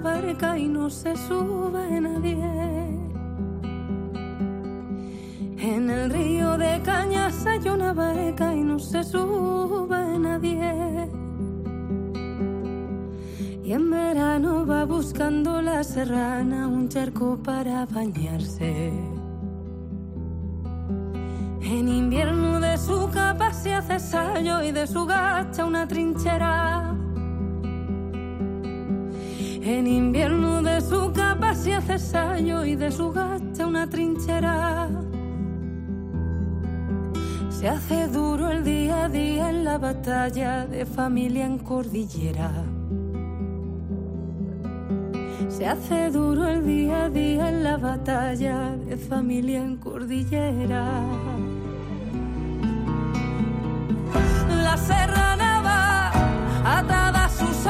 Barca y no se sube nadie. En el río de Cañas hay una barca y no se sube nadie. Y en verano va buscando la serrana un charco para bañarse. En invierno de su capa se hace sallo y de su gacha una trinchera. En invierno de su capa se hace sallo y de su gacha una trinchera. Se hace duro el día a día en la batalla de familia en cordillera. Se hace duro el día a día en la batalla de familia en cordillera.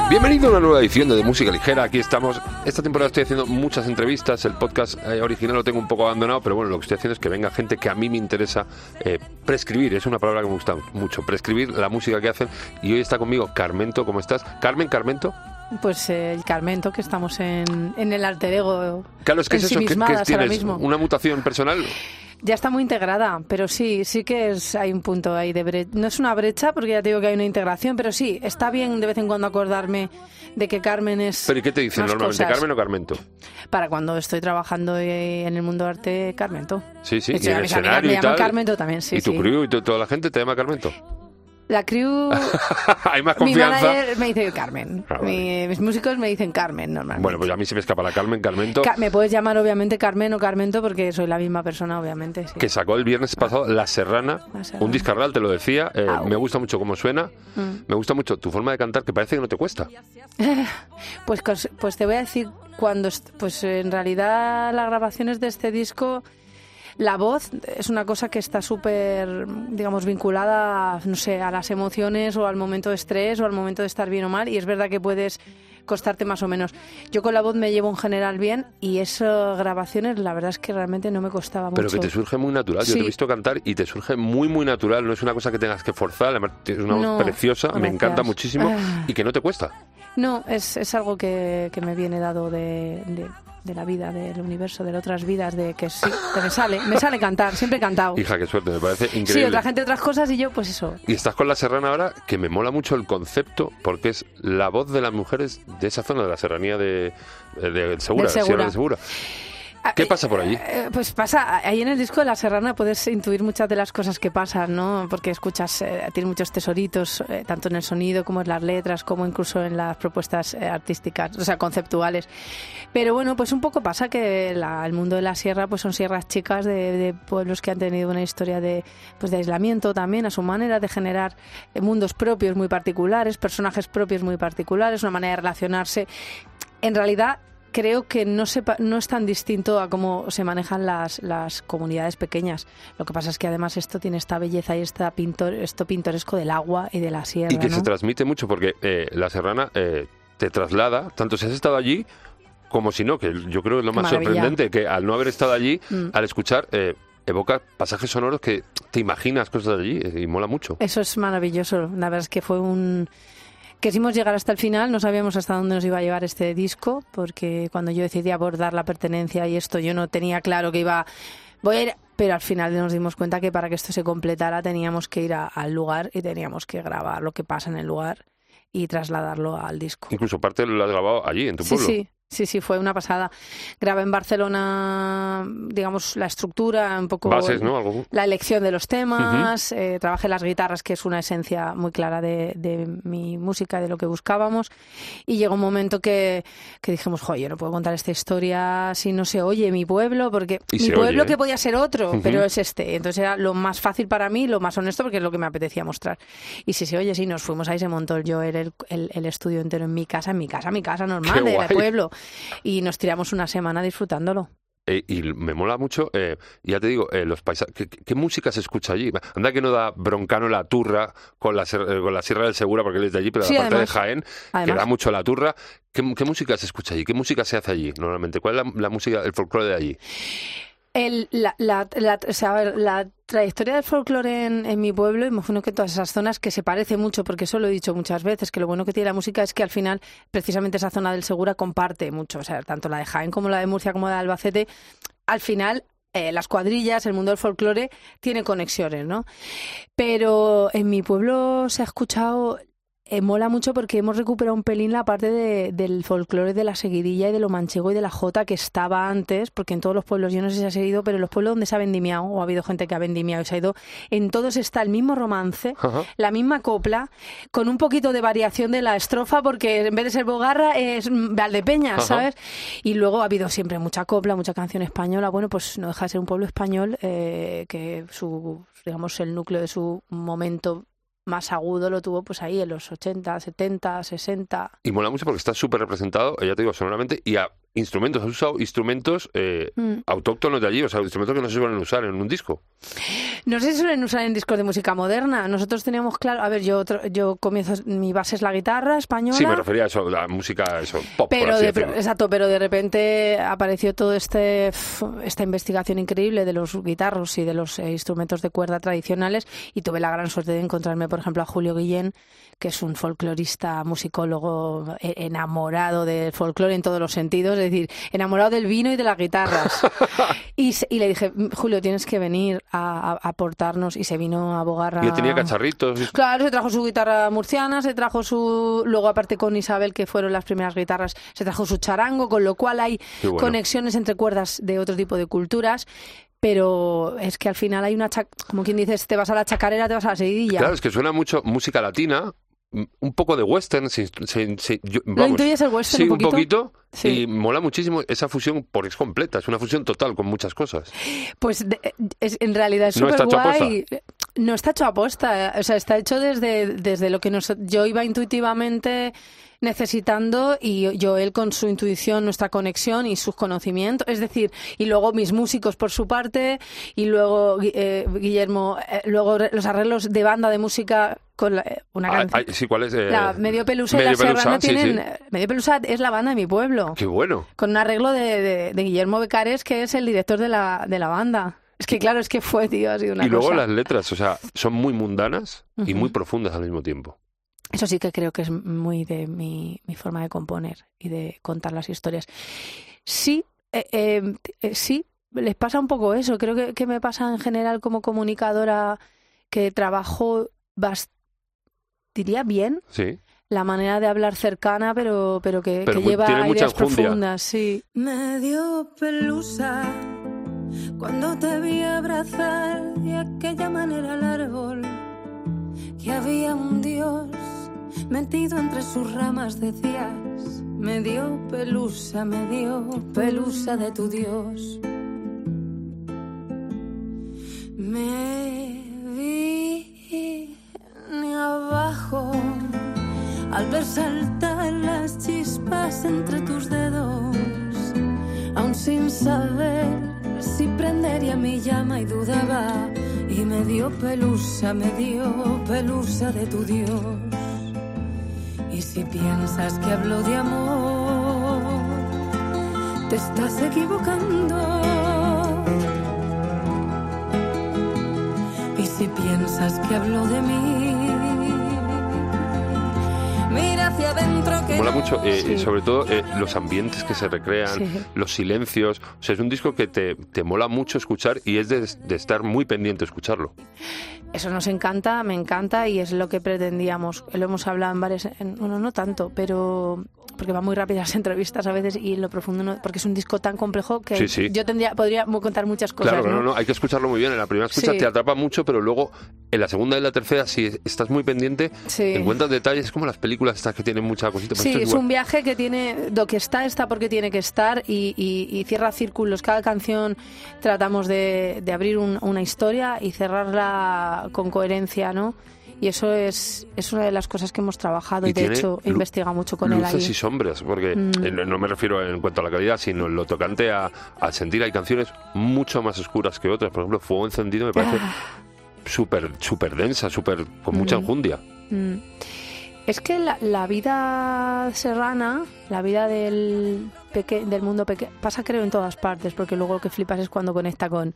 Bienvenido a una nueva edición de, Música Ligera. Aquí estamos. Esta temporada estoy haciendo muchas entrevistas. El podcast eh, original lo tengo un poco abandonado, pero bueno, lo que estoy haciendo es que venga gente que a mí me interesa eh, prescribir. Es una palabra que me gusta mucho. Prescribir la música que hacen. Y hoy está conmigo Carmento. ¿Cómo estás? Carmen, Carmento. Pues eh, el Carmento, que estamos en, en el alter ego. Claro, es que es eso. Mismo. ¿Una mutación personal? Ya está muy integrada, pero sí, sí que es, hay un punto ahí de brecha. No es una brecha, porque ya te digo que hay una integración, pero sí, está bien de vez en cuando acordarme de que Carmen es. ¿Pero y qué te dicen normalmente? cosas. ¿Carmen o Carmento? Para cuando estoy trabajando eh, en el mundo de arte, Carmento. Sí, sí. Hecho, y en el escenario me y tal. Carmento también, sí, ¿Y tu sí. crew y to- toda la gente te llama Carmento? La crew. Hay más mi confianza. manager me dice Carmen. Ah, vale. Mi- mis músicos me dicen Carmen normalmente. Bueno, pues a mí se me escapa la Carmen Carmento. Ca- me puedes llamar obviamente Carmen o Carmento porque soy la misma persona, obviamente. sí. que sacó el viernes pasado La Serrana, La Serrana. un discarral, te lo decía. eh, me gusta mucho cómo suena, Mm. me gusta mucho tu forma de cantar, que parece que no te cuesta. Pues, pues te voy a decir, cuando pues en realidad las grabaciones de este disco, la voz es una cosa que está súper, digamos, vinculada, no sé, a las emociones o al momento de estrés o al momento de estar bien o mal. Y es verdad que puedes costarte más o menos. Yo con la voz me llevo en general bien y esas grabaciones la verdad es que realmente no me costaba Pero mucho. que te surge muy natural. Yo te he visto cantar y te surge muy, muy natural. No es una cosa que tengas que forzar. Además, tienes una No, voz preciosa, me encanta muchísimo y que no te cuesta. No, es, es algo que, que me viene dado de, de- de la vida, del universo, de otras vidas, de que sí, que me sale, me sale cantar, siempre he cantado. Hija, qué suerte, me parece Sí, increíble. otra gente otras cosas y yo pues eso. Y estás con la serrana ahora, que me mola mucho el concepto, porque es la voz de las mujeres de esa zona, de la serranía de, de Segura, Del Segura. Sierra de Segura. ¿Qué pasa por allí? Eh, Pues pasa, ahí en el disco de La Serrana puedes intuir muchas de las cosas que pasan, ¿no? Porque escuchas, eh, tiene muchos tesoritos, eh, tanto en el sonido como en las letras, como incluso en las propuestas eh, artísticas, o sea, conceptuales. Pero bueno, pues un poco pasa que la- el mundo de la sierra pues son sierras chicas de, de pueblos que han tenido una historia de, pues de aislamiento también, a su manera de generar eh, mundos propios muy particulares, personajes propios muy particulares, una manera de relacionarse. En realidad, creo que no, se pa- no es tan distinto a cómo se manejan las, las comunidades pequeñas. Lo que pasa es que además esto tiene esta belleza y esta pintor, esto pintoresco del agua y de la sierra. Y que ¿no? se transmite mucho porque eh, la serrana eh, te traslada, tanto si has estado allí como si no, que yo creo que es lo Qué más maravilla. sorprendente, que al no haber estado allí, Mm. al escuchar, eh, evoca pasajes sonoros que te imaginas cosas allí eh, y mola mucho. Eso es maravilloso. La verdad es que fue un... Quisimos llegar hasta el final, no sabíamos hasta dónde nos iba a llevar este disco, porque cuando yo decidí abordar la pertenencia y esto, yo no tenía claro que iba... Voy a ir... Pero al final nos dimos cuenta que para que esto se completara teníamos que ir a- al lugar y teníamos que grabar lo que pasa en el lugar y trasladarlo al disco. Incluso parte lo has grabado allí, en tu Sí, pueblo. sí, sí, sí, fue una pasada. Grabé en Barcelona, digamos, la estructura, un poco Bases, ¿no? Algo. la elección de los temas, eh, trabajé las guitarras, que es una esencia muy clara de, de mi música, de lo que buscábamos. Y llegó un momento que, que dijimos, joder, yo no puedo contar esta historia si no se oye mi pueblo, porque Y mi pueblo oye, ¿eh? que podía ser otro, pero es este. Entonces era lo más fácil para mí, lo más honesto, porque es lo que me apetecía mostrar. Y si se oye, sí, nos fuimos ahí, se montó el Joel, el, el, el estudio entero en mi casa, en mi casa, mi casa normal, de guay. pueblo. Y nos tiramos una semana disfrutándolo. Eh, y me mola mucho, eh, ya te digo, eh, los paisajes. ¿qué, qué música se escucha allí? Anda que no da broncano la turra con la, eh, con la Sierra del Segura, porque él es de allí, pero Sí, la parte además. de Jaén, que Además. da mucho la turra. ¿Qué, qué música se escucha allí? ¿Qué música se hace allí normalmente? ¿Cuál es la, la música, el folclore de allí? El, la, la, la, la trayectoria del folclore en, mi pueblo, imagino que todas esas zonas que se parece mucho, porque eso lo he dicho muchas veces, que lo bueno que tiene la música es que al final, precisamente esa zona del Segura comparte mucho, o sea, tanto la de Jaén como la de Murcia como la de Albacete, al final eh, las cuadrillas, el mundo del folclore tiene conexiones, ¿no? Pero en mi pueblo se ha escuchado eh, mola mucho porque hemos recuperado un pelín la parte de, del folclore de la seguidilla y de lo manchego y de la jota que estaba antes, porque en todos los pueblos, yo no sé si ha seguido, pero en los pueblos donde se ha vendimiado, o ha habido gente que ha vendimiado y se ha ido, en todos está el mismo romance, Ajá. la misma copla, con un poquito de variación de la estrofa, porque en vez de ser Bogarra es Valdepeña, Ajá. ¿sabes? Y luego ha habido siempre mucha copla, mucha canción española. Bueno, pues no deja de ser un pueblo español eh, que su, digamos, el núcleo de su momento más agudo lo tuvo pues ahí en los 80, 70, 60. Y mola mucho porque está súper representado, ya te digo, sonoramente, y a instrumentos, has usado instrumentos eh, Mm. autóctonos de allí, o sea, instrumentos que no se suelen usar en un disco. No sé si suelen usar en discos de música moderna. Nosotros teníamos claro, a ver, yo otro- yo comienzo, mi base es la guitarra española. Sí, me refería a eso, la música, eso, pop, por Pero así de, decirlo. exacto, pero de repente apareció todo este esta investigación increíble de los guitarros y de los eh, instrumentos de cuerda tradicionales y tuve la gran suerte de encontrarme, por ejemplo, a Julio Guillén, que es un folclorista, musicólogo eh, enamorado del folclore en todos los sentidos, es decir, enamorado del vino y de las guitarras. y, y le dije, Julio, tienes que venir a, aportarnos y se vino a Bogarra. Y él tenía cacharritos. Claro, se trajo su guitarra murciana, se trajo su. Luego, aparte con Isabel, que fueron las primeras guitarras, se trajo su charango, con lo cual hay bueno. conexiones entre cuerdas de otro tipo de culturas. Pero es que al final hay una. cha- Como quien dice, te vas a la chacarera, te vas a la seguidilla. Claro, es que suena mucho música latina, un poco de western, yo- ¿Lo vamos, el western sí, un poquito? Sí. y mola muchísimo esa fusión porque es completa, es una fusión total con muchas cosas. Pues de- es, en realidad es No súper guay. No está hecho a posta, o sea, está hecho desde, desde lo que nos, yo iba intuitivamente necesitando y yo él con su intuición, nuestra conexión y sus conocimientos, es decir, y luego mis músicos por su parte y luego eh, Guillermo, eh, luego los arreglos de banda de música con la- eh, una Ah, canción. ah, sí, ¿cuál es? Eh, la Medio Pelusa y Medio la Pelusa, sí, tienen. sí. Medio Pelusa es la banda de mi pueblo Qué bueno. con un arreglo de, de- de Guillermo Becares, que es el director de la, de la banda. Es que claro, es que fue, tío, ha sido una y luego cosa. las letras, o sea, son muy mundanas y muy profundas al mismo tiempo. Eso sí que creo que es muy de mi, mi forma de componer y de contar las historias. Sí, eh, eh, eh, sí, les pasa un poco eso. Creo que, que me pasa en general como comunicadora que trabajo, bast- diría bien, Sí. la manera de hablar cercana, pero, pero que, Pero que muy- lleva ideas profundas, sí. Me dio pelusa cuando te vi abrazar de aquella manera al árbol. Que había un Dios metido entre sus ramas, decías. Me dio pelusa, me dio pelusa de tu Dios. Me vi ni abajo al ver saltar las chispas entre tus dedos, aún sin saber si prendería mi llama y dudaba, y me dio pelusa, me dio pelusa de tu Dios. Si piensas que hablo de amor, te estás equivocando. Y si piensas que hablo de mí, mira hacia adentro Mola mucho, eh, Sí. sobre todo eh, los ambientes que se recrean, Sí. los silencios. O sea, es un disco que te, te mola mucho escuchar y es de, de estar muy pendiente escucharlo. Eso nos encanta, me encanta y es lo que pretendíamos. Lo hemos hablado en varias, en- bueno, no tanto, pero porque van muy rápidas las entrevistas a veces y lo profundo no, porque es un disco tan complejo que Sí, sí. yo tendría, podría contar muchas cosas. claro, no, ¿no? no, hay que escucharlo muy bien. En la primera escucha Sí. te atrapa mucho, pero luego en la segunda y la tercera, si estás muy pendiente, encuentras detalles como las películas estas que tienen mucha cosita. pues esto es igual. un viaje que tiene, lo que está, está porque tiene que estar y, y- y cierra círculos. Cada canción tratamos de, de abrir un- una historia y cerrarla con coherencia, ¿no? Y eso es, es una de las cosas que hemos trabajado y, Y de hecho investigado mucho con él Luces y sombras, porque Mm. no me refiero en cuanto a la calidad, sino en lo tocante a, a sentir. Hay canciones mucho más oscuras que otras. Por ejemplo, Fuego Encendido me parece Ah. súper súper densa, súper con mucha Mm. enjundia. Mm. Es que la, la vida serrana, la vida del, peque- del mundo pequeño, pasa creo en todas partes, porque luego lo que flipas es cuando conecta con,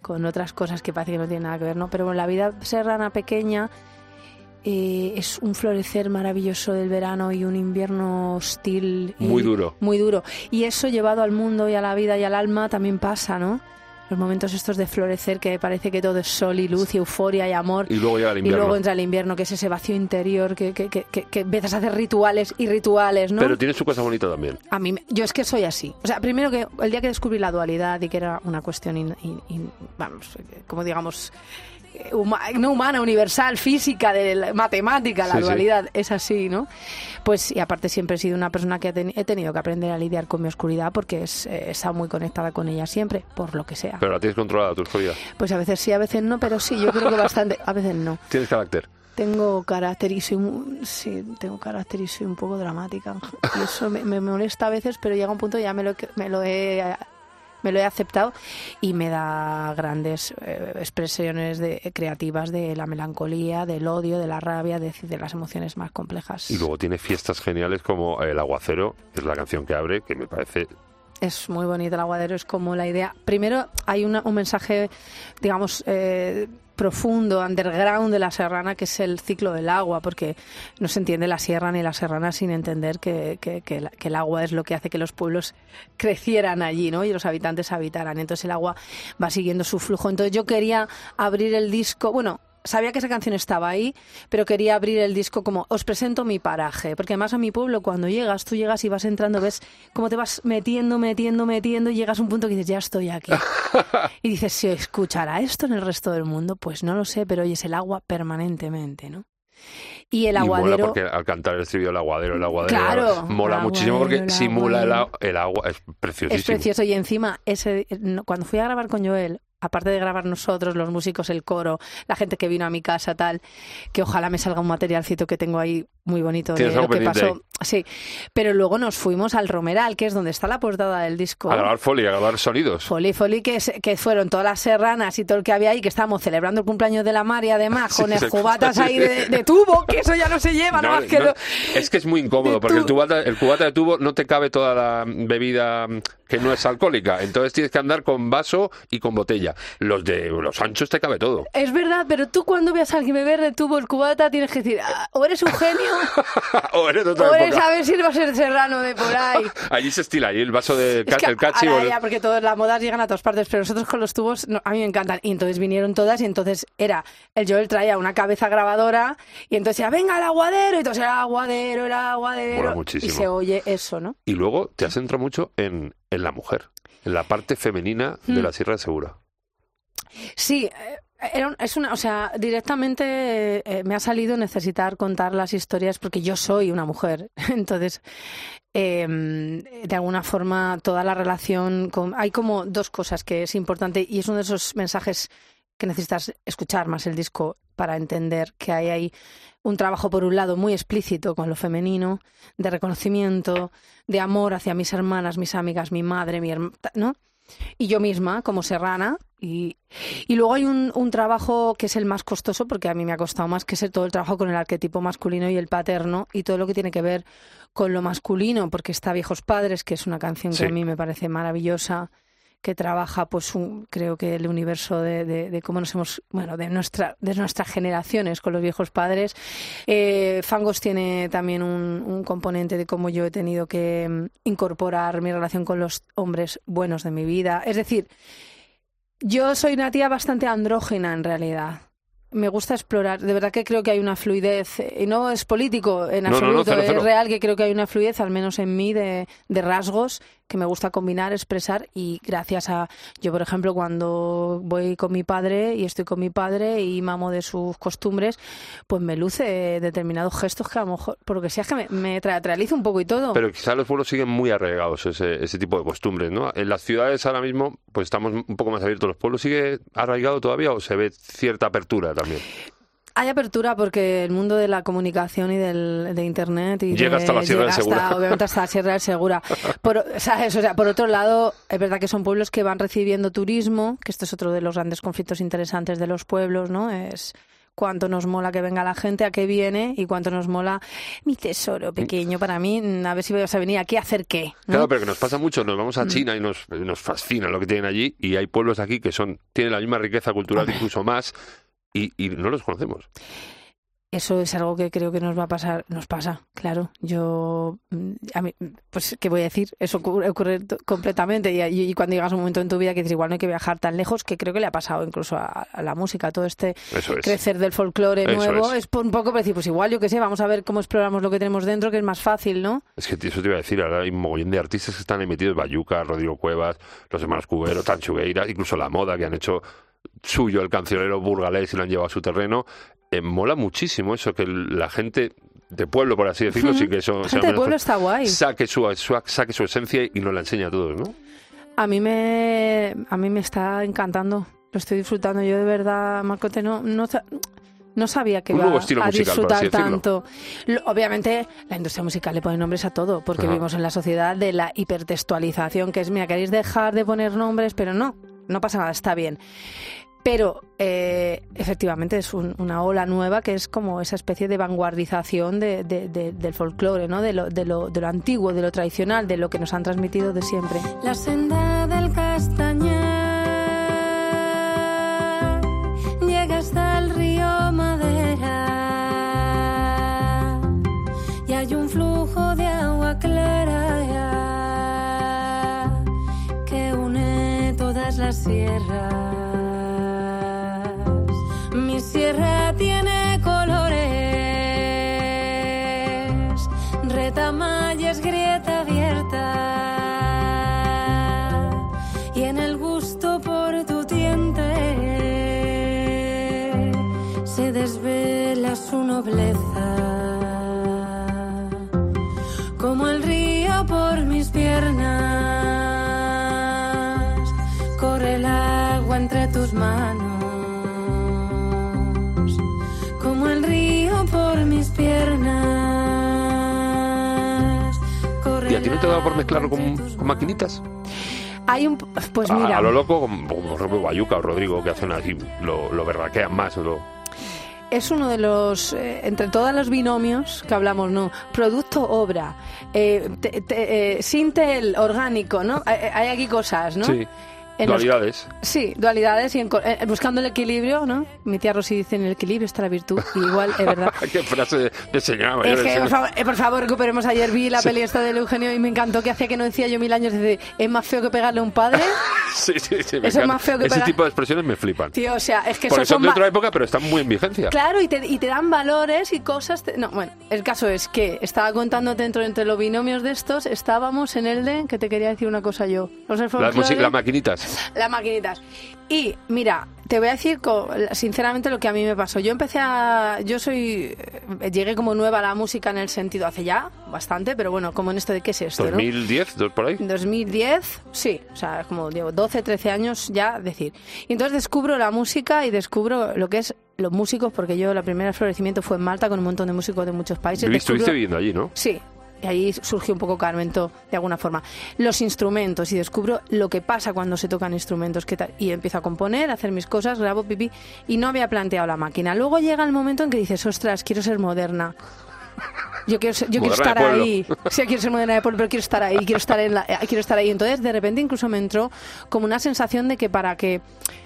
con otras cosas que parece que no tienen nada que ver, ¿no? Pero bueno, la vida serrana pequeña eh, es un florecer maravilloso del verano y un invierno hostil. y- Muy duro. Muy duro. Y eso llevado al mundo y a la vida y al alma también pasa, ¿no? Los momentos estos de florecer que parece que todo es sol y luz y euforia y amor. Y luego llega el Y invierno. luego entra el invierno, que es ese vacío interior, que, que, que, que- que empiezas a hacer rituales y rituales, ¿no? Pero tiene su cosa bonita también. A mí, yo es que soy así. O sea, primero que el día que descubrí la dualidad y que era una cuestión, in- in- in- vamos, como digamos, huma- no humana, universal, física, de la- matemática, la Sí, sí. dualidad, es así, ¿no? Pues, y aparte siempre he sido una persona que he, teni- he tenido que aprender a lidiar con mi oscuridad porque es, eh, he estado muy conectada con ella siempre, por lo que sea. Pero la tienes controlada, tu oscuridad. Pues a veces sí, a veces no, pero sí, yo creo que bastante, a veces no. Tienes carácter. Tengo carácter y soy mu- sí, tengo carácter y soy un poco dramática. Y eso me, me molesta a veces, pero llega un punto ya me lo, me lo he me lo he aceptado y me da grandes eh, expresiones de, creativas de la melancolía, del odio, de la rabia, de, de las emociones más complejas. Y luego tiene fiestas geniales como El Aguacero, que es la canción que abre, que me parece Es muy bonito el aguadero, es como la idea. Primero hay una- un mensaje, digamos, eh, profundo, underground de la serrana, que es el ciclo del agua, porque no se entiende la sierra ni la serrana sin entender que, que- que que el agua es lo que hace que los pueblos crecieran allí, ¿no? Y los habitantes habitaran. Entonces el agua va siguiendo su flujo. Entonces yo quería abrir el disco, bueno, sabía que esa canción estaba ahí, pero quería abrir el disco como os presento mi paraje, porque además a mi pueblo cuando llegas, tú llegas y vas entrando, ves cómo te vas metiendo, metiendo, metiendo y llegas a un punto que dices, ya estoy aquí. y dices, ¿se escuchará esto en el resto del mundo? Pues no lo sé, pero oyes el agua permanentemente, ¿no? Y el y mola aguadero... porque al cantar el estribillo el aguadero, el aguadero, Claro, mola el muchísimo porque aguadero, el simula el, aguadero. agua, es preciosísimo. Es precioso y encima ese cuando fui a grabar con Joel, aparte de grabar nosotros, los músicos, el coro, la gente que vino a mi casa, tal, que ojalá me salga un materialcito que tengo ahí muy bonito de lo que pasó. Sí, pero luego nos fuimos al Romeral, que es donde está la portada del disco. A grabar folio, a grabar sonidos. Foli, Foli, que, es- que fueron todas las serranas y todo el que había ahí, que estábamos celebrando el cumpleaños de la Mari, además, Sí, con el cubatas ahí de, de tubo, que eso ya no se lleva, No, nada más que no, lo- es que es muy incómodo porque el, tu- tubata- el cubata de tubo no te cabe toda la bebida que no es alcohólica. Entonces tienes que andar con vaso y con botella. Los de los anchos te cabe todo. Es verdad, pero tú cuando veas a alguien beber de tubo el cubata tienes que decir, "Ah, o eres un genio, o eres de otra o eres época. a ver si va a ser serrano de por ahí. Allí se estila, allí el vaso de Es que el cachi o ahora el- ya, porque todas las modas llegan a todas partes, pero nosotros con los tubos, no, a mí me encantan. Y entonces vinieron todas y entonces era, el Joel traía una cabeza grabadora y entonces decía, venga el aguadero, y entonces era aguadero, era aguadero. Y se oye eso, ¿no? Y luego te has centrado mucho en, en la mujer, en la parte femenina de Mm. la Sierra de Segura. Sí, eh, es una, o sea, directamente eh, me ha salido necesitar contar las historias porque yo soy una mujer. Entonces, eh, de alguna forma, toda la relación con. Hay como dos cosas que es importante y es uno de esos mensajes que necesitas escuchar más el disco para entender que hay ahí un trabajo, por un lado, muy explícito con lo femenino, de reconocimiento, de amor hacia mis hermanas, mis amigas, mi madre, mi hermana, ¿no? Y yo misma como serrana y, y luego hay un, un trabajo que es el más costoso porque a mí me ha costado más que es todo el trabajo con el arquetipo masculino y el paterno y todo lo que tiene que ver con lo masculino porque está Viejos Padres que es una canción que a mí me parece maravillosa que trabaja pues un- creo que el universo de, cómo nos hemos bueno de nuestra de nuestras generaciones con los viejos padres. Eh, Fangos tiene también un, un componente de cómo yo he tenido que mm, incorporar mi relación con los hombres buenos de mi vida. Es decir yo soy una tía bastante andrógena en realidad me gusta explorar. De verdad que creo que hay una fluidez, eh, y no es político en No, no, no, absoluto, cero, cero. es real que creo que hay una fluidez, al menos en mí, de, de rasgos que me gusta combinar, expresar y gracias a, yo por ejemplo, cuando voy con mi padre y estoy con mi padre y mamo de sus costumbres, pues me luce determinados gestos que a lo mejor, por lo que sea, es que me, me teatralizo un poco y todo. Pero quizás los pueblos siguen muy arraigados ese, ese tipo de costumbres, ¿no? En las ciudades ahora mismo, pues estamos un poco más abiertos. ¿Los pueblos sigue arraigado todavía o se ve cierta apertura también? Hay apertura porque el mundo de la comunicación y del, de Internet y Llega de- hasta la Sierra del Segura. hasta, obviamente hasta la Sierra del Segura. Por, ¿sabes? O sea, por otro lado, es verdad que son pueblos que van recibiendo turismo, que esto es otro de los grandes conflictos interesantes de los pueblos, ¿no? Es cuánto nos mola que venga la gente, a qué viene y cuánto nos mola mi tesoro pequeño para mí, a ver si vas a venir aquí a hacer qué. Claro, pero que nos pasa mucho, nos vamos a mm. China y nos, nos fascina lo que tienen allí y hay pueblos aquí que son tienen la misma riqueza cultural, incluso más, y, y no los conocemos. Eso es algo que creo que nos va a pasar, nos pasa, claro. Yo, mm, a mí, pues, ¿qué voy a decir? Eso ocurre, completamente. Y, cuando llegas a un momento en tu vida que dices, igual no hay que viajar tan lejos, que creo que le ha pasado incluso a, la música, todo este crecer del folclore nuevo, es. por un poco para decir, pues igual, yo qué sé, vamos a ver cómo exploramos lo que tenemos dentro, que es más fácil, ¿no? Es que eso te iba a decir, ahora hay un mogollón de artistas que están emitidos, Bayuca, Rodrigo Cuevas, los hermanos Cubero, Tanchugueira, incluso La Moda, que han hecho suyo el cancionero burgalés y lo han llevado a su terreno eh, mola muchísimo eso, que la gente de pueblo, por así decirlo, sí que eso... Gente de pueblo está guay. Saque su, saque su esencia y nos la enseña a todos, ¿no? A mí me, a mí me está encantando, lo estoy disfrutando. Yo de verdad, Marcote, no, no, no sabía que iba a disfrutar tanto. Obviamente, la industria musical le pone nombres a todo, porque vivimos en la sociedad de la hipertextualización, que es, mira, queréis dejar de poner nombres, pero no, no pasa nada, está bien. Pero eh, efectivamente es una ola nueva que es como esa especie de vanguardización de, del folclore, ¿no? De lo, lo, de lo antiguo, de lo tradicional, de lo que nos han transmitido de siempre. La senda del sierras sierra tiene colores, retamalles, grieta abierta. Y en el gusto por tu diente se desvela su nobleza. Como el río por mis piernas, agua entre tus manos. ¿Y a ti no te da por mezclarlo con, maquinitas? Hay un. Pues mira. A, lo loco, como por Bayuca o Rodrigo, que hacen así, lo, lo berraquean más. Lo... Es uno de los. Eh, entre todos los binomios que hablamos, ¿no? Producto, obra. Eh, eh Sintel, orgánico, ¿no? Hay, aquí cosas, ¿no? Sí dualidades. sí, dualidades y eh, buscando el equilibrio, ¿no? Mi tía Rosy dice en el equilibrio está la virtud. igual, es verdad. Qué frase de señora Es que, eh, por favor, recuperemos. Ayer vi la peli esta del Eugenio y me encantó que hacía que no decía yo mil años. Dice, es más feo que pegarle a un padre. sí, sí, sí. Eso es más feo que Ese tipo de expresiones me flipan. Tío, o sea, es que son de otra época, pero están muy en vigencia. Claro, y te, y te dan valores y cosas. No, bueno, el caso es que estaba contando dentro entre los binomios de estos, estábamos en el de, que te quería decir una cosa yo. Las, las maquinitas. Las maquinitas. Y mira, te voy a decir sinceramente lo que a mí me pasó. Yo empecé a. Yo soy. Eh, llegué como nueva a la música en el sentido hace ya bastante, pero bueno, como en esto de qué es esto. ¿2010? ¿Por ahí? 2010, sí. O sea, como digo, 12, 13 años ya decir. Y entonces descubro la música y descubro lo que es los músicos, porque yo la primera florecimiento fue en Malta con un montón de músicos de muchos países. Estuviste viviendo allí, ¿no? Sí, y ahí surgió un poco Carmento de alguna forma. Los instrumentos y descubro lo que pasa cuando se tocan instrumentos qué tal, y empiezo a componer, a hacer mis cosas, grabo pipí y no había planteado la máquina. Luego llega el momento en que dices, ostras, quiero ser moderna. Yo quiero, yo quiero estar ahí. Sí, quiero ser moderna de pueblo, pero quiero estar ahí, quiero estar, en la, eh, quiero estar ahí. Entonces, de repente, incluso me entró como una sensación de que para que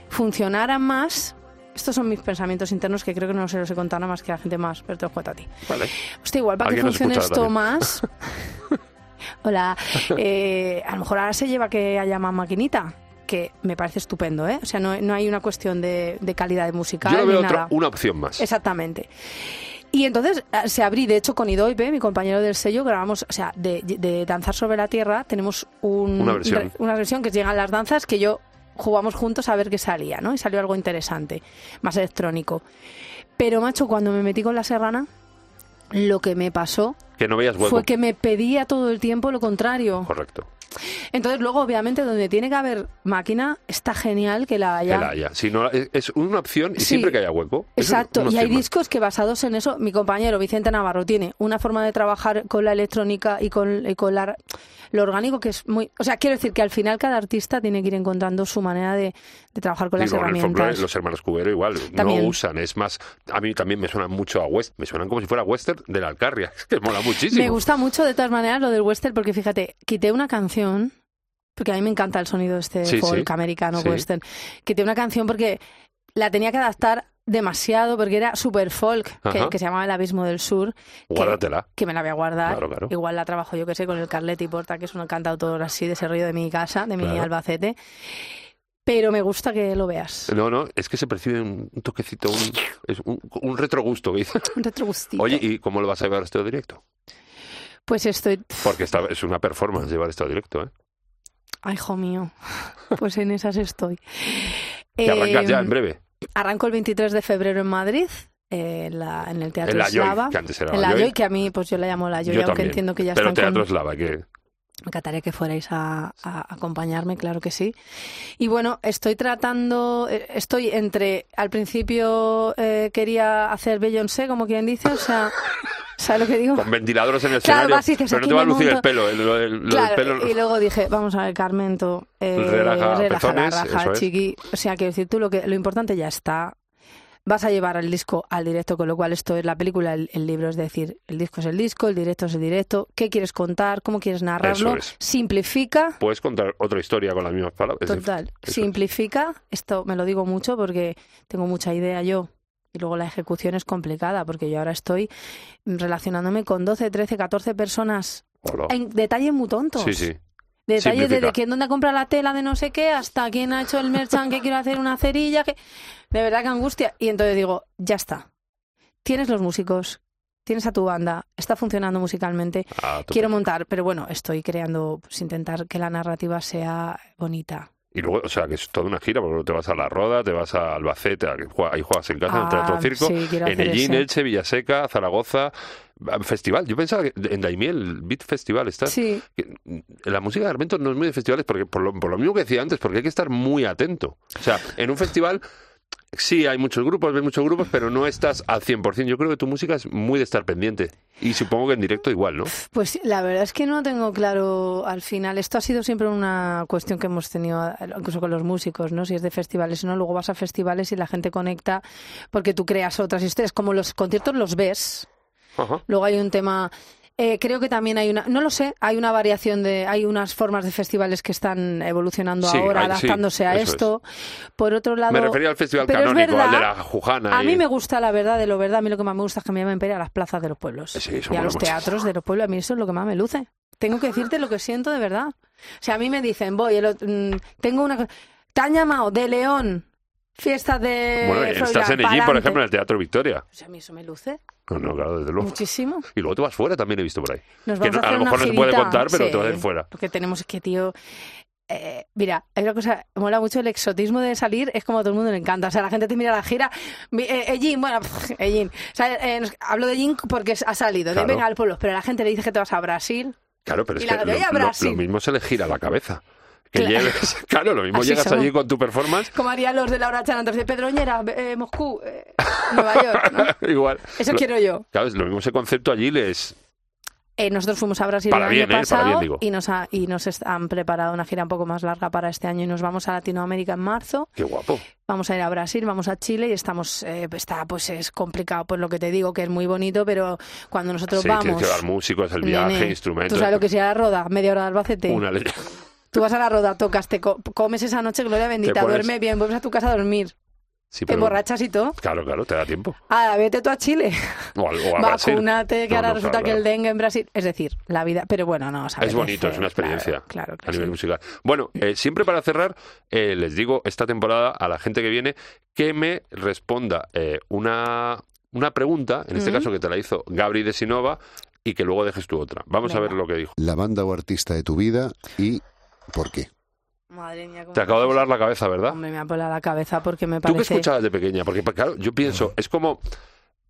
funcionara más, estos son mis pensamientos internos que creo que no se los he contado nada más que a la gente más, pero te lo cuento a ti. Vale. Hostia, igual para que funcione esto más. Hola. Eh, a lo mejor ahora se lleva que haya más maquinita que me parece estupendo, ¿eh? O sea, no, no hay una cuestión de, calidad de música. Yo veo otra, una opción más. Exactamente. Y entonces eh, se abrí, de hecho, con Idoipe, mi compañero del sello, grabamos, o sea, de, de Danzar sobre la Tierra, tenemos un, una, versión. una versión que llegan las danzas que yo jugamos juntos a ver qué salía, ¿no? Y salió algo interesante, más electrónico. Pero, macho, cuando me metí con la serrana, lo que me pasó que no veías fue que me pedía todo el tiempo lo contrario. Correcto. Entonces, luego, obviamente, donde tiene que haber máquina, está genial que la haya. Que la haya. Si no, es una opción y siempre que haya hueco. Exacto. y hay discos que basados en eso, mi compañero Vicente Navarro tiene una forma de trabajar con la electrónica y con, y con la lo orgánico que es muy... O sea, quiero decir que al final cada artista tiene que ir encontrando su manera de, de trabajar con Y las luego en el herramientas. folclore, los hermanos Cubero igual También. no usan, es más, a mí también me suenan mucho a west, me suenan como si fuera western de la Alcarria, que mola muchísimo. Me gusta mucho de todas maneras lo del western porque fíjate, quité una canción, porque a mí me encanta el sonido este Sí, folk sí. americano Sí. western. Quité una canción porque la tenía que adaptar demasiado porque era super folk, que, que se llamaba El Abismo del Sur, que, Guárdatela. que me la voy a guardar. Claro, claro. Igual la trabajo yo que sé con el Carletti Porta, que es un cantautor así de ese río de mi casa, de mi Claro. Albacete. Pero me gusta que lo veas. No, no, es que se percibe un toquecito, un, es un, un retrogusto. Un retrogustito. Oye, ¿y cómo lo vas a llevar esto directo? Pues estoy... Porque esta es una performance llevar esto directo, ¿eh? Ay, hijo mío. Pues en esas estoy. Que arrancas ya Eh, en breve. Arranco el 23 de febrero en Madrid, eh, en, la- en el Teatro En la Eslava. Joy, que antes era en la Joy. Joy, que a mí pues yo la llamo la Joy, Yo aunque también. entiendo que ya Pero están Teatro con... Eslava, que Me encantaría que fuerais a, a acompañarme, claro que sí. Y bueno, estoy tratando, eh, estoy entre, al principio eh, quería hacer Beyoncé, como quien dice, o sea, ¿sabes lo que digo? con ventiladores en el Claro, escenario, dices, pero no te va a lucir el pelo, el, el- Claro, pelo. y luego dije, vamos a ver, Carmento, eh, Relaja relaja la pezones, raja, eso es. chiqui. O sea, quiero decir, tú lo, que, lo importante ya está. Vas a llevar el disco al directo, con lo cual esto es la película, el, el libro, es decir, el disco es el disco, el directo es el directo. ¿Qué quieres contar? ¿Cómo quieres narrarlo? Es. Simplifica. Puedes contar otra historia con las mismas palabras. Total, eso es. simplifica. Esto me lo digo mucho porque tengo mucha idea yo. Y luego la ejecución es complicada porque yo ahora estoy relacionándome con 12, 13, 14 personas Hola. en detalles muy tontos. Sí, sí. Detalles Simplifica. desde quién dónde compra la tela de no sé qué hasta quién ha hecho el merchan que quiero hacer una cerilla. Que... De verdad que angustia. Y entonces digo, ya está. Tienes los músicos, tienes a tu banda, está funcionando musicalmente. Ah. Quiero montar, pero bueno, estoy creando, pues intentar que la narrativa sea bonita. Y luego, o sea, que es toda una gira, porque te vas a La Roda, te vas a Albacete, ahí juegas en casa, en el Teatro Ah, Circo, sí, en Ellín. Elche, Villaseca, Zaragoza, ah, festival. Yo pensaba que en Daimiel, el Beat Festival, está... Sí, La música de Armento no es muy de festivales, porque por lo, por lo mismo que decía antes, porque hay que estar muy atento. O sea, en un festival... Sí, hay muchos grupos, ves muchos grupos, pero no estás al 100%. Yo creo que tu música es muy de estar pendiente. Y supongo que en directo igual, ¿no? pues la verdad es que no tengo claro al final. Esto ha sido siempre una cuestión que hemos tenido, eh, incluso con los músicos, ¿no? Si es de festivales o no, luego vas a festivales y la gente conecta porque tú creas otras historias. Como los conciertos los ves, Ajá. Luego hay un tema. Eh, creo que también hay una, no lo sé, hay una variación de, hay unas formas de festivales que están evolucionando Sí, ahora, hay- sí, adaptándose a esto. Por otro lado, Me refería al festival canónico, al de verdad, la Jujana. a y- mí me gusta la verdad de lo verdad, a mí lo que más me gusta es que me llamen a las plazas de los pueblos Sí, y a los teatros de los pueblos, a mí eso es lo que más me luce. Tengo que decirte lo que siento de verdad. O sea, a mí me dicen, voy, el ot- mm, tengo una, te han llamado de León, fiestas de Bueno, estás en Ellín, por ejemplo, en el Teatro Victoria. O sea, a mí eso me luce No, no, claro, desde luego. muchísimo. Y luego te vas fuera, también he visto por ahí. Nos Que no- a a lo mejor no se puede contar, pero sí. te vas a ir fuera. Lo que tenemos es que, tío... eh, mira, hay una cosa, mola mucho el exotismo de salir, es como a todo el mundo le encanta. O sea, la gente te mira la gira. Eh, bueno. O sea, eh, hablo de Ellín porque ha salido, Claro. de venga al pueblo, pero la gente le dice que te vas a Brasil. Claro, pero es Y que lo mismo se le gira la cabeza. Que Claro. lleves, claro, lo mismo Así llegas allí con tu performance, Como harían los de Laura Chan antes de Pedroñera, eh, Moscú, eh, Nueva York, ¿no? igual. Eso Lo- quiero yo. Claro, es lo mismo ese concepto allí les... Eh, nosotros fuimos a Brasil Para el bien, año ¿eh? Para pasado bien, digo. y nos ha- y nos han preparado una gira un poco más larga para este año y nos vamos a Latinoamérica en marzo. Qué guapo. Vamos a ir a Brasil, vamos a Chile y estamos, eh, está, pues es complicado, pues lo que te digo, que es muy bonito, pero cuando nosotros Sí, tienes vamos, que llevar músicos, el viaje, nene, instrumentos. tú sabes lo que sea la roda, media hora de Albacete, Una tú vas a la roda, tocas, te co- comes esa noche, gloria bendita, pones- duerme bien, vuelves a tu casa a dormir, Sí, te emborrachas y todo. Claro, claro, te da tiempo. Ahora, vete tú a Chile, O, o a Brasil. vacúnate, que No, ahora no, resulta claro, que el dengue en Brasil, es decir, la vida, pero bueno, no, sabes Es bonito, es una experiencia Claro, a nivel sí. musical. Bueno, eh, siempre para cerrar, eh, les digo esta temporada a la gente que viene que me responda eh, una, una pregunta, en este caso que te la hizo Gabri de Sinova, y que luego dejes tú otra. Vamos a ver lo que dijo. la banda o artista de tu vida y por qué. Madre mía, cómo Te acabo de volar la cabeza, ¿verdad? Hombre, me ha volado la cabeza porque me ¿Tú qué parece... escuchabas de pequeña? Porque, claro, yo pienso, es como...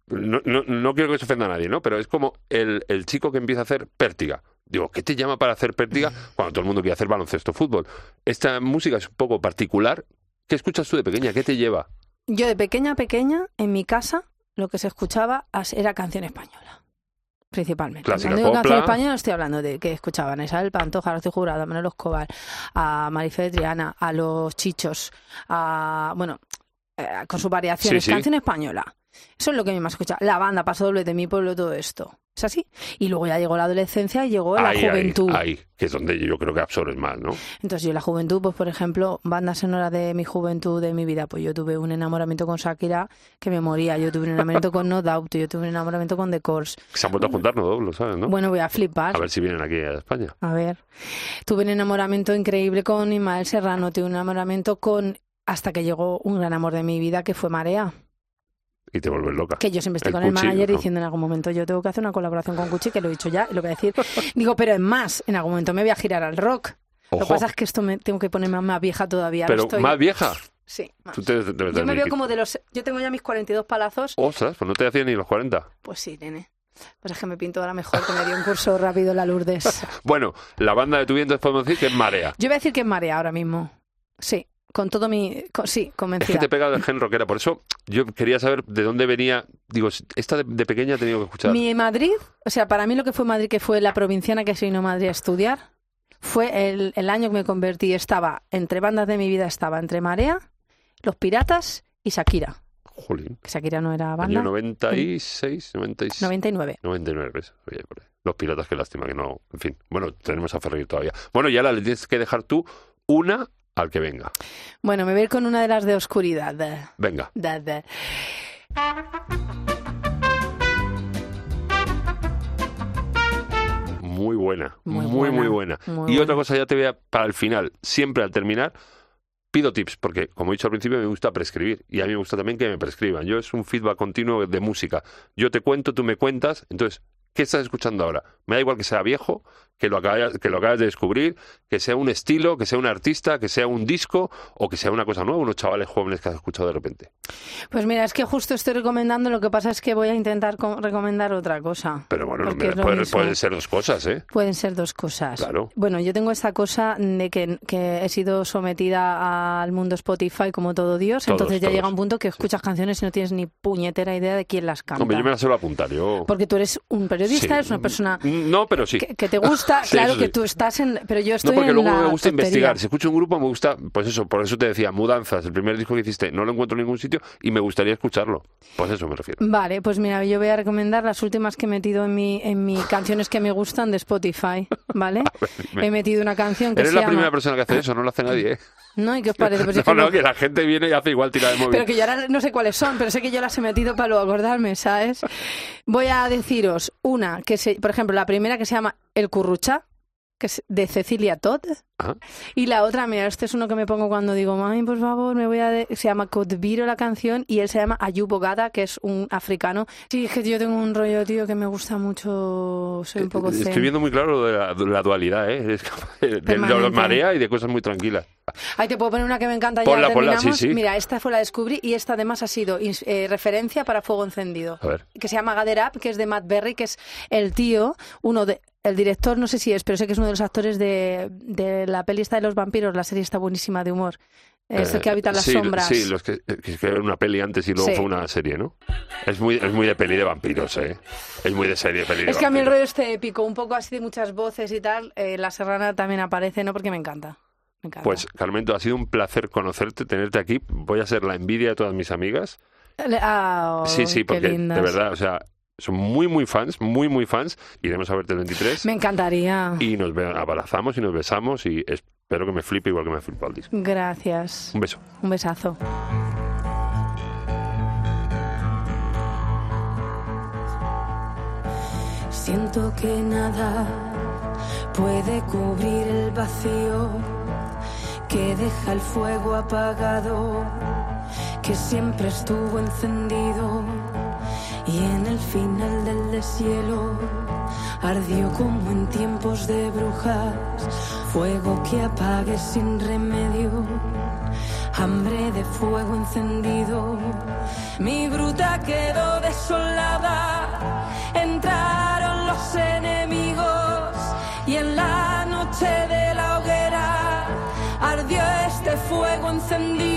No, no, no quiero que se ofenda a nadie, ¿no? Pero es como el, el chico que empieza a hacer pértiga. Digo, ¿qué te llama para hacer pértiga cuando todo el mundo quiere hacer baloncesto fútbol? Esta música es un poco particular. ¿Qué escuchas tú de pequeña? ¿Qué te lleva? Yo de pequeña a pequeña, en mi casa, lo que se escuchaba era canción española. Principalmente. Clásica Cuando digo canción española estoy hablando de que escuchaban a Isabel Pantoja, a Rocío Jurado, a Manolo Escobar, a Marife de Triana, a Los Chichos, a... bueno, eh, con sus variaciones. Sí, sí. Canción española. Eso es lo que a mí me escucha. La banda, Paso Doble de mi pueblo, todo esto. Es así. Y luego ya llegó la adolescencia y llegó la Ahí, ahí, juventud. ahí, que es donde yo creo que absorbes más, ¿no? Entonces yo la juventud, pues por ejemplo, banda sonora de mi juventud, de mi vida, pues yo tuve un enamoramiento con Shakira que me moría, yo tuve un enamoramiento con No Doubt, yo tuve un enamoramiento con The Course. Se han vuelto a juntar, ¿no? Lo sabes, ¿no? Bueno, voy a flipar. A ver si vienen aquí a España. A ver, tuve un enamoramiento increíble con Ismael Serrano, tuve un enamoramiento con hasta que llegó un gran amor de mi vida que fue Marea, Y te vuelves loca. que yo siempre estoy El con el manager ¿no? diciendo en algún momento yo tengo que hacer una colaboración con Cuchi, que lo he dicho ya lo voy a decir. Digo, pero es más, en algún momento me voy a girar al rock. Lo que pasa es que esto me tengo que ponerme más vieja todavía. pero estoy... más vieja. Sí, más. Tú te Yo me veo como de los... Yo tengo ya mis 42 palazos. Ostras, pues no te hacían ni los 40. Pues sí, nene. Pues es que me pinto ahora mejor, que me dio un curso rápido la Lourdes. Bueno, la banda de tu viento podemos decir que es Marea. Yo voy a decir que es Marea ahora mismo. Sí, con todo mi... con- sí, Es que convencida. te he pegado el gen rockera. Por eso yo quería saber de dónde venía. Digo, esta de, de pequeña he tenido que escuchar. Mi Madrid, o sea, para mí lo que fue Madrid, que fue la provinciana que se vino a Madrid a estudiar, fue el, el año que me convertí. Estaba entre bandas de mi vida, estaba entre Marea, Los Piratas y Shakira. Jolín. Que Shakira no era Año banda. 96, 96. 99. 99, ¿ves? Oye. Los piratas, qué lástima que no. En fin, bueno, tenemos a Ferrer todavía. Bueno, y ahora le tienes que dejar tú una al que venga. Bueno, me voy a ir con una de las de oscuridad. Venga. Da, da. Muy buena. Muy Muy, muy, buena, muy y otra cosa ya te voy a, para el final, siempre al terminar, pido tips, porque como he dicho al principio, me gusta prescribir. Y a mí me gusta también que me prescriban. Yo es un feedback continuo de música. Yo te cuento, tú me cuentas. Entonces, ¿qué estás escuchando ahora? Me da igual que sea viejo, que lo acabas, que lo acabas de descubrir, que sea un estilo, que sea un artista, que sea un disco o que sea una cosa nueva, unos chavales jóvenes que has escuchado de repente. Pues mira, es que justo estoy recomendando, lo que pasa es que voy a intentar co- recomendar otra cosa. Pero bueno, puede- mismo. pueden ser dos cosas, ¿eh? Pueden ser dos cosas. Claro. Bueno, yo tengo esta cosa de que, que he sido sometida al mundo Spotify como todo Dios, Todos, entonces ya todos. llega un punto que escuchas canciones y no tienes ni puñetera idea de quién las canta. Hombre, yo me la suelo apuntar. Yo... Porque tú eres un periodista, Sí. eres una persona No, pero sí. que, que te gusta, Sí, claro que sí. tú estás en... Pero yo estoy No, porque en luego la me gusta tontería. investigar. Si escucho un grupo, me gusta, pues eso, por eso te decía, Mudanzas, el primer disco que hiciste, no lo encuentro en ningún sitio y me gustaría escucharlo. Pues eso me refiero. Vale, pues mira, yo voy a recomendar las últimas que he metido en mi, en mi canciones que me gustan de Spotify, ¿vale? dime. he metido una canción que Eres se la llama... primera persona que hace eso, no lo hace nadie, ¿eh? ¿No? ¿Y qué os parece? Pues es No, que no, no- que la gente viene y hace igual tira de móvil. Pero que yo ahora no sé cuáles son, pero sé que yo las he metido para luego acordarme, ¿sabes? Voy a deciros una, que se, por ejemplo, la primera que se llama El Currucha, que es de Cecilia Todd. Ajá. Y la otra, mira, este es uno que me pongo cuando digo, mami, por favor, me voy a... de-". Se llama Codviro la canción y él se llama Ayub Bogada, que es un africano. Sí, es que yo tengo un rollo, tío, que me gusta mucho, soy un poco zen. Estoy viendo muy claro la, la dualidad, ¿eh? De, de, Permanente. marea y de cosas muy tranquilas. Ay, te puedo poner una que me encanta Ponla, ya ponla, sí, sí. Mira, esta fue la descubrí y esta además ha sido eh, referencia para Fuego Encendido. A ver. que se llama Gather Up, que es de Matt Berry, que es el tío, uno de el director, no sé si es, pero sé que es uno de los actores de, de la peli esta de los vampiros, la serie está buenísima de humor. Es el que Eh, habita las sí, sombras. Sí, los que, que, era una peli antes y luego Sí. fue una serie, ¿no? Es muy, es muy de peli de vampiros, ¿eh? Es muy de serie de peli de Es que a mí el rollo este épico, un poco así de muchas voces y tal, eh, La Serrana también aparece, ¿no? Porque me encanta. Me encanta. Pues, Carmento, ha sido un placer conocerte, tenerte aquí. Voy a ser la envidia de todas mis amigas. Ah, oh, sí, sí, porque de verdad, o sea, son muy, muy fans, muy, muy fans. Iremos a verte el 23 Me encantaría. y nos abrazamos y nos besamos y espero que me flipe igual que me flipado el disco. Gracias. Un beso. Un besazo. Siento que nada puede cubrir el vacío que deja el fuego apagado, que siempre estuvo encendido y en el final del deshielo ardió como en tiempos de brujas, fuego que apague sin remedio. Hambre de fuego encendido, mi gruta quedó desolada. Entraron los enemigos y en la noche de la hoguera ardió este fuego encendido.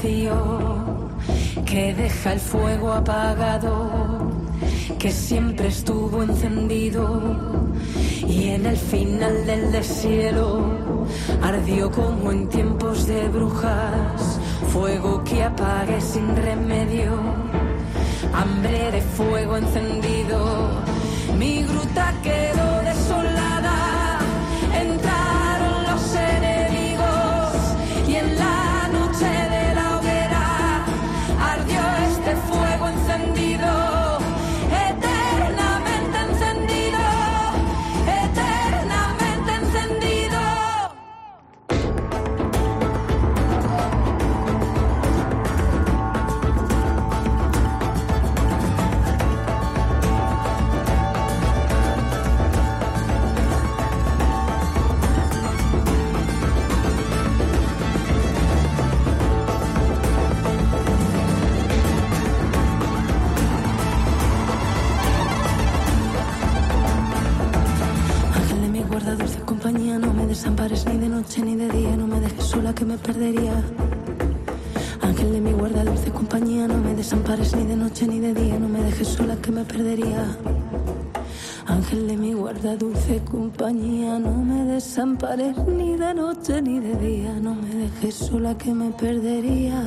Que deja el fuego apagado, que siempre estuvo encendido y en el final del desierto ardió como en tiempos de brujas, fuego que apague sin remedio, hambre de fuego encendido, mi gruta quedó desampares Ángel de mi guarda, dulce compañía, no me desampares ni de noche ni de día, no me dejes sola que me perdería.